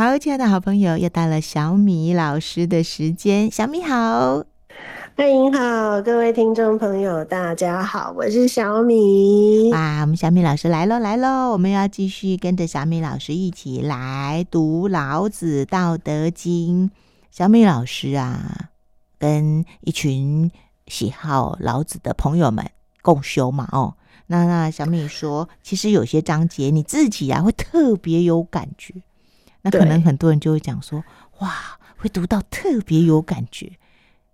好，亲爱的好朋友，又到了小米老师的时间。小米好，欢迎好，各位听众朋友，大家好，我是小米。哇，我们小米老师来喽，来喽！我们要继续跟着小米老师一起来读《老子·道德经》。小米老师啊，跟一群喜好老子的朋友们共修嘛，哦，那那小米说，其实有些章节你自己啊会特别有感觉。那可能很多人就会讲说，哇，会读到特别有感觉，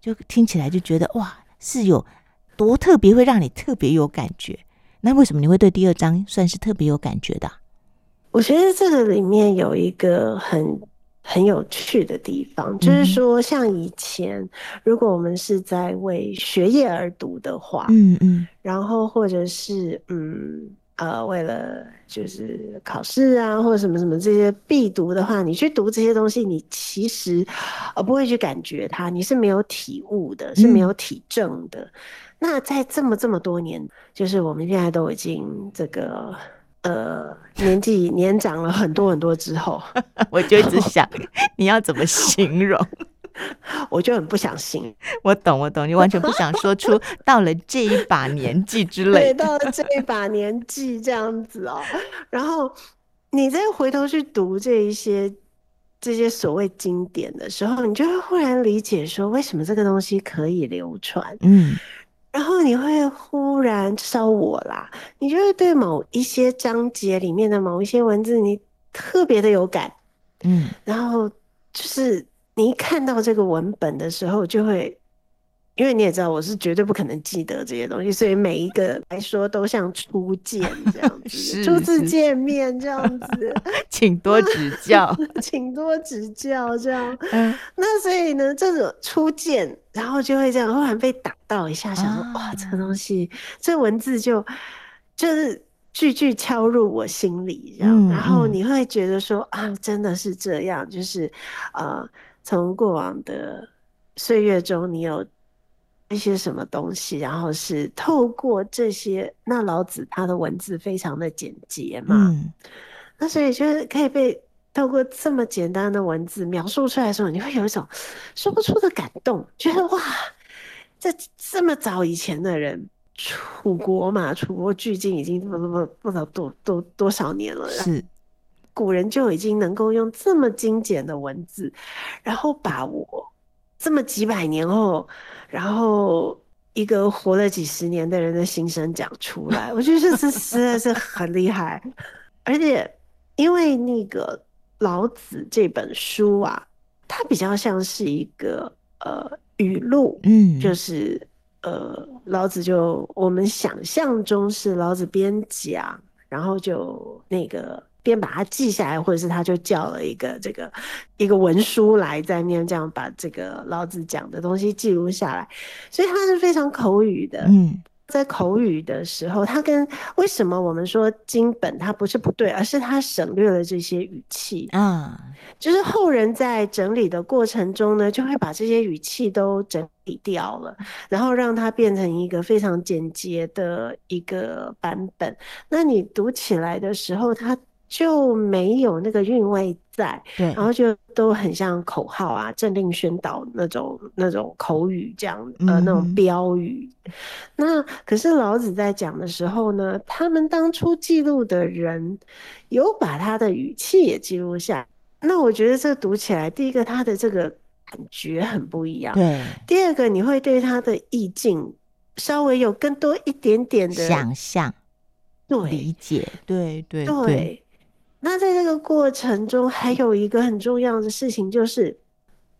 就听起来就觉得哇，是有多特别，会让你特别有感觉。那为什么你会对第二章算是特别有感觉的？我觉得这个里面有一个很很有趣的地方，就是说，像以前如果我们是在为学业而读的话，嗯嗯，然后或者是嗯。呃，为了就是考试啊，或者什么什么这些必读的话，你去读这些东西，你其实呃不会去感觉它，你是没有体悟的，是没有体证的。嗯、那在这么这么多年，就是我们现在都已经这个呃年纪年长了很多很多之后，我就一直想你要怎么形容。我就很不想信，我懂，我懂，你完全不想说出 到了这一把年纪之类，对，到了这一把年纪这样子哦。然后你再回头去读这一些这些所谓经典的时候，你就会忽然理解说，为什么这个东西可以流传。嗯，然后你会忽然烧我啦，你就会对某一些章节里面的某一些文字，你特别的有感。嗯，然后就是。你一看到这个文本的时候，就会，因为你也知道我是绝对不可能记得这些东西，所以每一个来说都像初见这样 子，初次见面这样子，请多指教，请多指教这样。嗯，那所以呢，这种初见，然后就会这样忽然被打到一下，想说、啊、哇，这个东西，这文字就就是。句句敲入我心里，这样，嗯、然后你会觉得说啊，真的是这样，就是，呃，从过往的岁月中，你有一些什么东西，然后是透过这些，那老子他的文字非常的简洁嘛，嗯、那所以就是可以被透过这么简单的文字描述出来的时候，你会有一种说不出的感动，觉得哇，这这么早以前的人。楚国嘛，楚国距今已经不不不不知道多多多少年了。是，古人就已经能够用这么精简的文字，然后把我这么几百年后，然后一个活了几十年的人的心声讲出来，我觉得这是实在是很厉害。而且，因为那个老子这本书啊，它比较像是一个呃语录，嗯，就是。呃，老子就我们想象中是老子边讲，然后就那个边把它记下来，或者是他就叫了一个这个一个文书来在面这样把这个老子讲的东西记录下来，所以他是非常口语的，嗯。在口语的时候，他跟为什么我们说经本它不是不对，而是他省略了这些语气啊，就是后人在整理的过程中呢，就会把这些语气都整理掉了，然后让它变成一个非常简洁的一个版本。那你读起来的时候，它。就没有那个韵味在，对，然后就都很像口号啊、政令宣导那种那种口语这样，呃，那种标语。嗯、那可是老子在讲的时候呢，他们当初记录的人有把他的语气也记录下。那我觉得这读起来，第一个他的这个感觉很不一样，对。第二个你会对他的意境稍微有更多一点点的想象，对，理解，对对对。对那在这个过程中，还有一个很重要的事情，就是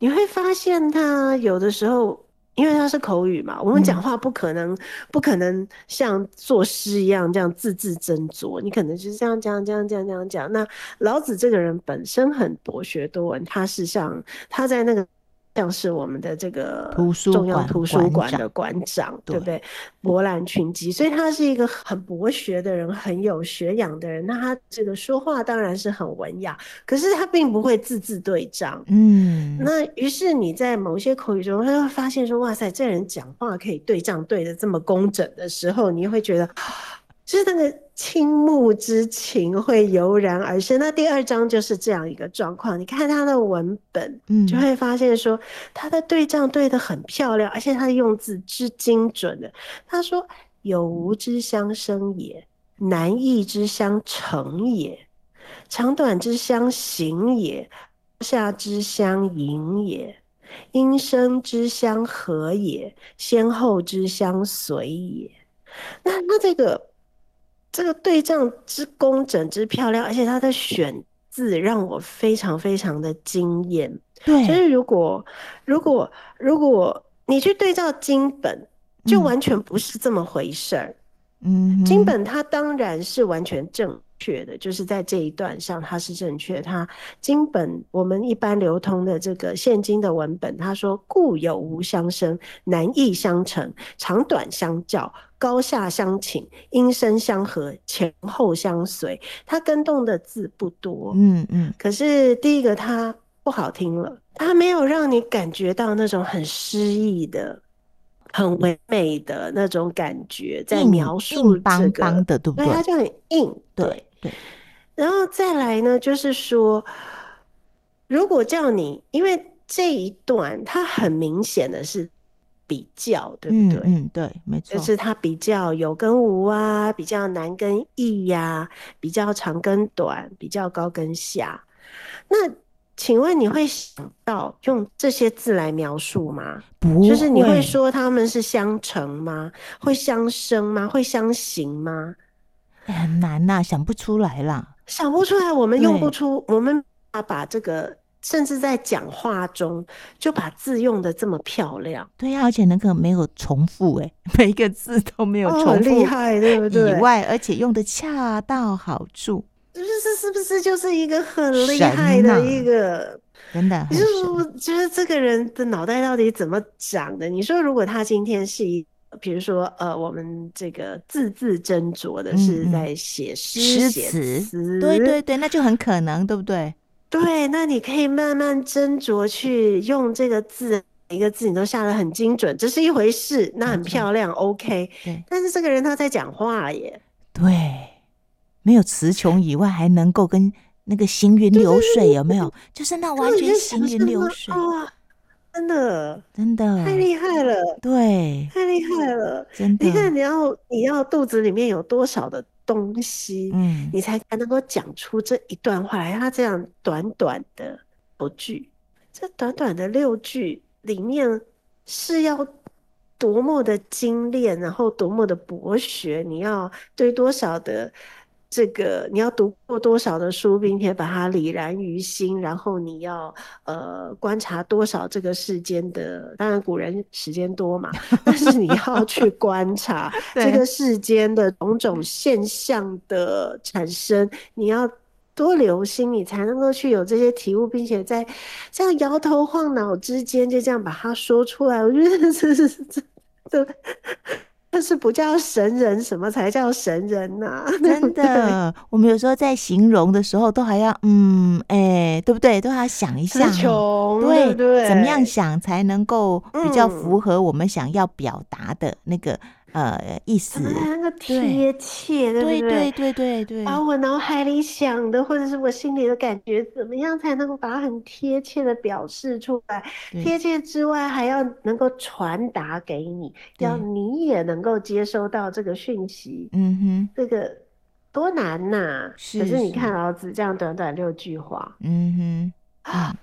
你会发现，他有的时候，因为他是口语嘛，我们讲话不可能，不可能像作诗一样这样字字斟酌，你可能就是这样讲，这样这样这样讲。那老子这个人本身很博学多闻，他是像他在那个。像是我们的这个重要图书馆的馆长，对不对？博览群集，所以他是一个很博学的人，很有学养的人。那他这个说话当然是很文雅，可是他并不会字字对仗。嗯，那于是你在某些口语中，他会发现说：“哇塞，这人讲话可以对仗对的这么工整的时候，你会觉得，就是那个倾慕之情会油然而生。那第二章就是这样一个状况。你看他的文本，嗯，就会发现说他的对仗对得很漂亮，而且他的用字之精准的。他说：“有无之相生也，难易之相成也，长短之相形也，高下之相盈也。”音声之相和也，先后之相随也。那那这个这个对仗之工整之漂亮，而且它的选字让我非常非常的惊艳。对，就是如果如果如果你去对照金本，就完全不是这么回事儿。嗯，金本它当然是完全正。确的，就是在这一段上，它是正确。它经本我们一般流通的这个现今的文本，他说：“故有无相生，难易相成，长短相较，高下相倾，音声相和，前后相随。”它跟动的字不多，嗯嗯。可是第一个它不好听了，它没有让你感觉到那种很诗意的。很唯美的那种感觉，在描述这个，邦的对不对？它就很硬，对对，然后再来呢，就是说，如果叫你，因为这一段它很明显的是比较，对不对？嗯，嗯对，没错，就是它比较有跟无啊，比较难跟易呀、啊，比较长跟短，比较高跟下，那。请问你会想到用这些字来描述吗？不，就是你会说他们是相乘吗？会相生吗？会相形吗？很难呐，想不出来啦，想不出来。我们用不出，我们啊把这个，甚至在讲话中就把字用的这么漂亮。对呀，而且那个没有重复，哎，每一个字都没有重复，厉害，对不对？以外，而且用的恰到好处。就是是不是就是一个很厉害的一个，真的？你就是说，就是这个人的脑袋到底怎么长的？你说，如果他今天是一，比如说呃，我们这个字字斟酌的是在写诗写词，对对对，那就很可能，对不对？对，那你可以慢慢斟酌去用这个字，每一个字你都下得很精准，这是一回事，那很漂亮，OK。对，但是这个人他在讲话耶，对。没有词穷以外，还能够跟那个行云流水，有没有？就是那完全行云流水，真的，真的太厉害了，对，太厉害了，真的。你看，你要你要肚子里面有多少的东西，嗯，你才能够讲出这一段话来。他这样短短的六句，这短短的六句里面是要多么的精炼，然后多么的博学，你要对多少的。这个你要读过多少的书，并且把它理然于心，然后你要呃观察多少这个世间的，当然古人时间多嘛，但是你要去观察 这个世间的种种现象的产生，你要多留心，你才能够去有这些体悟，并且在这样摇头晃脑之间就这样把它说出来。我觉得这是这这。但是不叫神人，什么才叫神人呐、啊？真的，我们有时候在形容的时候，都还要嗯，哎、欸，对不对？都要想一下，对对，怎么样想才能够比较符合我们想要表达的那个。呃，意思那个贴切，对不对？对对对对，把我脑海里想的，或者是我心里的感觉，怎么样才能够把它很贴切的表示出来？贴切之外，还要能够传达给你，要你也能够接收到这个讯息。嗯哼，这个多难呐、啊！可是你看老子这样短短六句话，嗯哼，啊，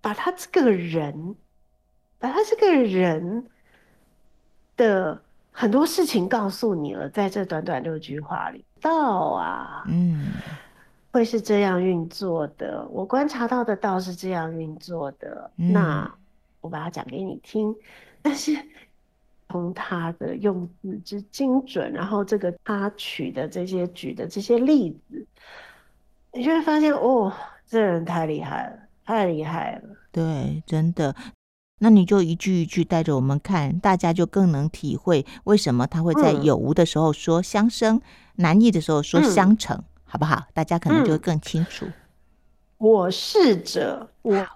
把他这个人，把他这个人的。很多事情告诉你了，在这短短六句话里，道啊，嗯，会是这样运作的。我观察到的道是这样运作的，嗯，那我把它讲给你听。但是从他的用字之精准，然后这个他取的这些举的这些例子，你就会发现，哦，这人太厉害了，太厉害了。对，真的。那你就一句一句带着我们看，大家就更能体会为什么他会在有无的时候说相生，嗯、难易的时候说相成，嗯，好不好？大家可能就会更清楚。嗯、我试着，我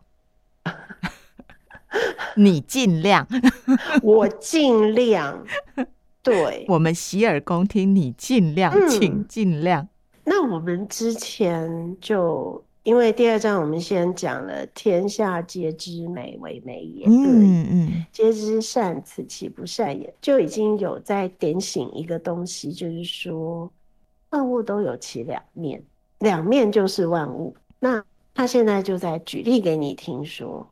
你尽量，我尽量，对，我们洗耳恭听，你尽量，嗯、请尽量。那我们之前就因为第二章，我们先讲了“天下皆知美为美也”，嗯嗯，皆知善，此其不善也，就已经有在点醒一个东西，就是说万物都有其两面，两面就是万物。那他现在就在举例给你听说，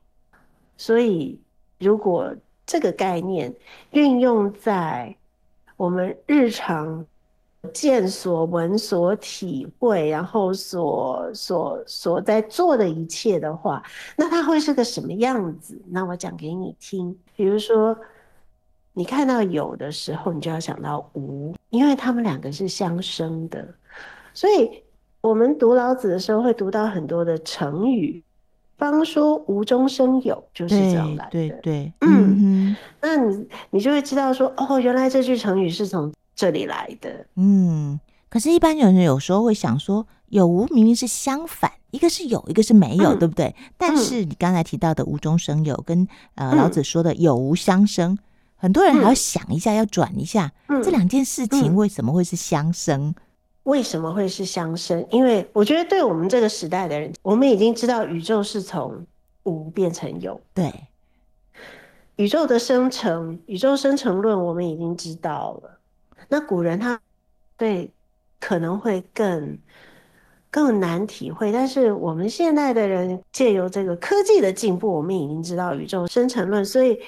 所以如果这个概念运用在我们日常见所闻所体会，然后所所所在做的一切的话，那它会是个什么样子？那我讲给你听。比如说，你看到有的时候，你就要想到无，因为他们两个是相生的。所以，我们读老子的时候会读到很多的成语，方说无中生有，就是这样来的。对对对，嗯。嗯那你你就会知道说，哦，原来这句成语是从这里来的。嗯，可是，一般有人有时候会想说，有无明明是相反，一个是有，一个是没有，嗯、对不对？但是你刚才提到的无中生有，跟呃老子说的有无相生，嗯、很多人还要想一下，嗯、要转一下，嗯、这两件事情为什么会是相生？为什么会是相生？因为我觉得，对我们这个时代的人，我们已经知道宇宙是从无变成有。对。宇宙的生成，宇宙生成论，我们已经知道了。那古人他对可能会更更难体会，但是我们现代的人借由这个科技的进步，我们已经知道宇宙生成论，所以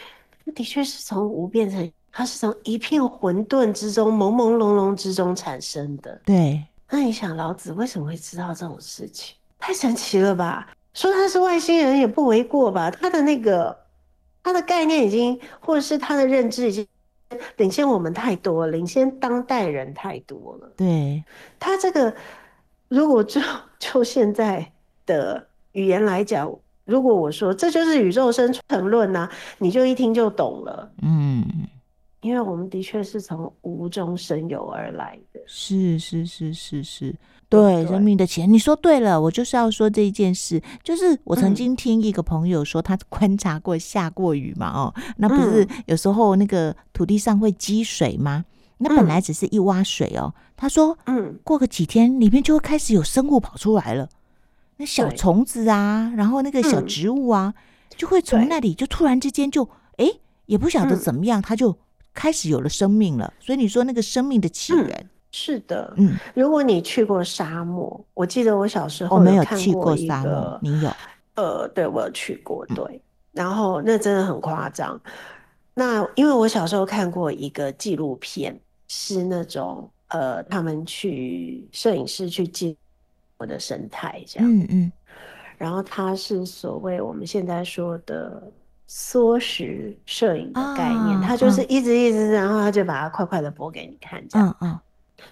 的确是从无变成，它是从一片混沌之中、朦朦胧胧之中产生的。对，那你想，老子为什么会知道这种事情？太神奇了吧？说他是外星人也不为过吧？他的那个。他的概念已经，或者是他的认知已经领先我们太多，领先当代人太多了。对，他这个，如果就就现在的语言来讲，如果我说这就是宇宙生成论呐，你就一听就懂了。嗯，因为我们的确是从无中生有而来的。是是是是是。对，生命的起源，你说对了，我就是要说这一件事。就是我曾经听一个朋友说，他观察过下过雨嘛，哦，那不是有时候那个土地上会积水吗？那本来只是一洼水哦。他说，嗯，过个几天，里面就会开始有生物跑出来了，那小虫子啊，然后那个小植物啊，就会从那里就突然之间就，哎，也不晓得怎么样，它就开始有了生命了。所以你说那个生命的起源。是的，嗯，如果你去过沙漠，我记得我小时候我没有去过沙漠，你有？呃，对，我有去过，对，嗯、然后那真的很夸张。那因为我小时候看过一个纪录片，是那种呃，他们去摄影师去记我的生态这样，嗯嗯，然后它是所谓我们现在说的缩时摄影的概念，它、啊、就是一直一直，然后他就把它快快的播给你看，这样，嗯。嗯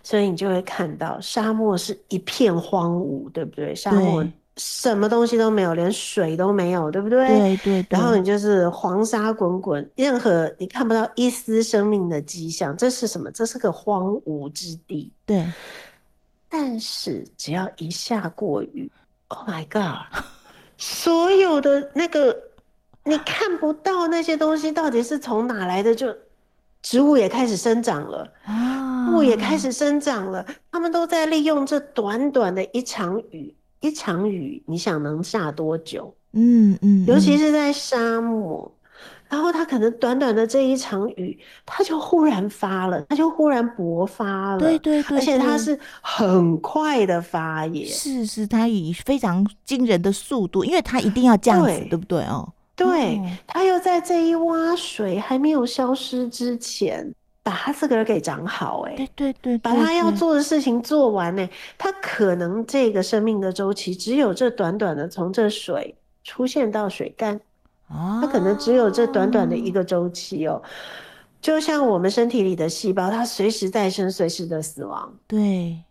所以你就会看到沙漠是一片荒芜，对不对？沙漠什么东西都没有，连水都没有，对不对？对对。然后你就是黄沙滚滚，任何你看不到一丝生命的迹象，这是什么？这是个荒芜之地。对。但是只要一下过雨，Oh my God！所有的那个你看不到那些东西到底是从哪来的，就植物也开始生长了啊。树也开始生长了，他们都在利用这短短的一场雨，一场雨，你想能下多久？嗯嗯，尤其是在沙漠，然后它可能短短的这一场雨，它就忽然发了，它就忽然勃发了，对对对，而且它是很快的发耶，是是，它以非常惊人的速度，因为它一定要这样子，对，对不对哦？对，它又在这一洼水还没有消失之前。把他自个儿给长好，哎，对对对，把他要做的事情做完，呢，他可能这个生命的周期只有这短短的从这水出现到水干，啊，他可能只有这短短的一个周期哦，就像我们身体里的细胞，它随时再生，随时的死亡，对，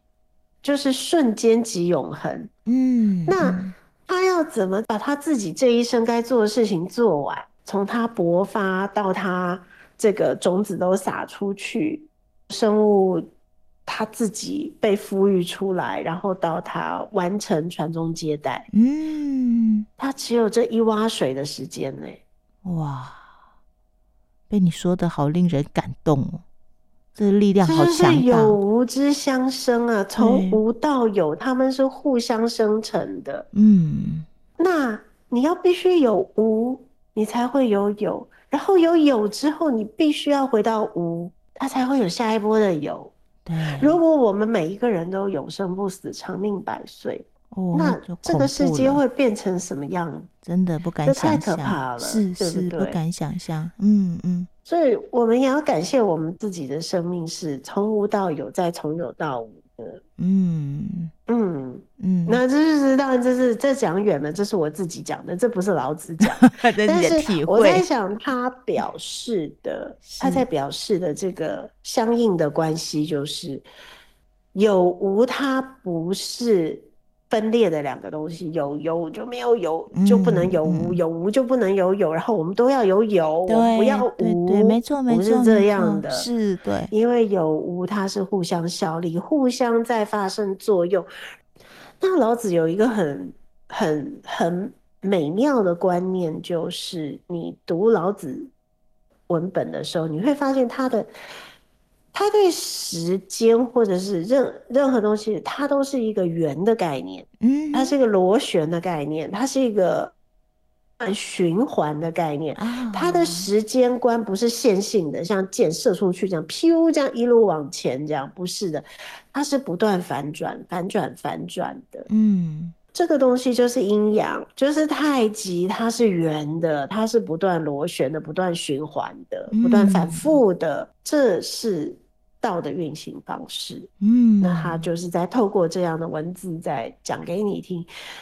就是瞬间即永恒，嗯，那他要怎么把他自己这一生该做的事情做完，从他勃发到他。这个种子都撒出去，生物它自己被孵育出来，然后到它完成传宗接代，嗯，它只有这一洼水的时间呢。哇，被你说的好令人感动哦。这力量好强大。有无之相生啊，从无到有，他们是互相生成的。嗯，那你要必须有无，你才会有有，然后有有之后，你必须要回到无，它才会有下一波的有。对，如果我们每一个人都永生不死、长命百岁。哦，那这个世界会变成什么样？真的不敢想象，太可怕了，是是不敢想象。嗯嗯，所以我们也要感谢我们自己的生命是从无到有，再从有到无的。嗯嗯嗯，那这是当然，这是这讲远了，这是我自己讲的，这不是老子讲。但是我在想，他表示的，他在表示的这个相应的关系，就是有无，它不是。分裂的两个东西，有有就没有有，就不能有无；嗯、有无就不能有有。然后我们都要有有，不要无。没错没错，不是这样的，是对。因为有无它是互相效力，互相在发生作用。那老子有一个很很很美妙的观念，就是你读老子文本的时候，你会发现他的。他对时间或者是任任何东西，它都是一个圆的概念，嗯，它是一个螺旋的概念，它是一个循环的概念。它的时间观不是线性的，像箭射出去这样，咻，这样一路往前这样，不是的，它是不断反转、反转、反转的。嗯，这个东西就是阴阳，就是太极，它是圆的，它是不断螺旋的、不断循环的、不断反复的，这是。道的运行方式，嗯，那他就是在透过这样的文字在讲给你听。